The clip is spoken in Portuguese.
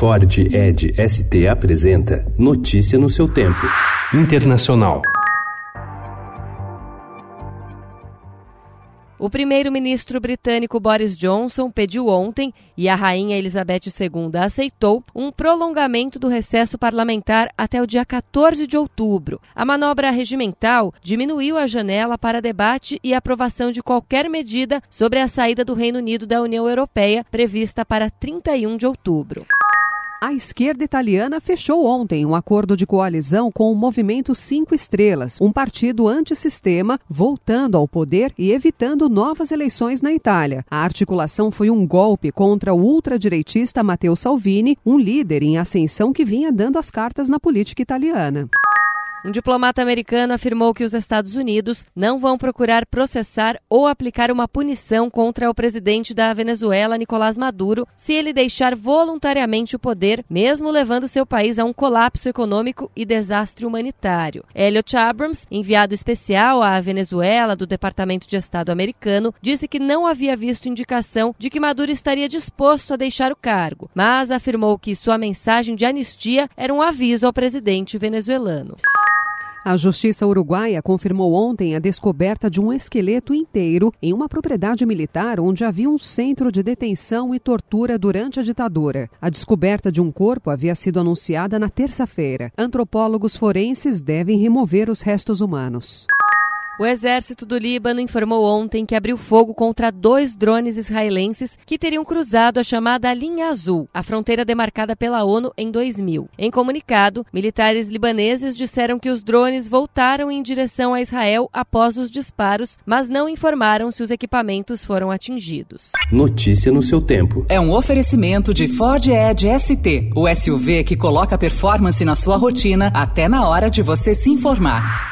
Ford Ed ST apresenta Notícia no seu tempo. Internacional. O primeiro-ministro britânico Boris Johnson pediu ontem, e a rainha Elizabeth II aceitou, um prolongamento do recesso parlamentar até o dia 14 de outubro. A manobra regimental diminuiu a janela para debate e aprovação de qualquer medida sobre a saída do Reino Unido da União Europeia, prevista para 31 de outubro. A esquerda italiana fechou ontem um acordo de coalizão com o Movimento Cinco Estrelas, um partido antissistema, voltando ao poder e evitando novas eleições na Itália. A articulação foi um golpe contra o ultradireitista Matteo Salvini, um líder em ascensão que vinha dando as cartas na política italiana. Um diplomata americano afirmou que os Estados Unidos não vão procurar processar ou aplicar uma punição contra o presidente da Venezuela, Nicolás Maduro, se ele deixar voluntariamente o poder, mesmo levando seu país a um colapso econômico e desastre humanitário. Elliot Abrams, enviado especial à Venezuela do Departamento de Estado americano, disse que não havia visto indicação de que Maduro estaria disposto a deixar o cargo, mas afirmou que sua mensagem de anistia era um aviso ao presidente venezuelano. A Justiça Uruguaia confirmou ontem a descoberta de um esqueleto inteiro em uma propriedade militar onde havia um centro de detenção e tortura durante a ditadura. A descoberta de um corpo havia sido anunciada na terça-feira. Antropólogos forenses devem remover os restos humanos. O exército do Líbano informou ontem que abriu fogo contra dois drones israelenses que teriam cruzado a chamada Linha Azul, a fronteira demarcada pela ONU em 2000. Em comunicado, militares libaneses disseram que os drones voltaram em direção a Israel após os disparos, mas não informaram se os equipamentos foram atingidos. Notícia no seu tempo. É um oferecimento de Ford Edge ST, o SUV que coloca performance na sua rotina até na hora de você se informar.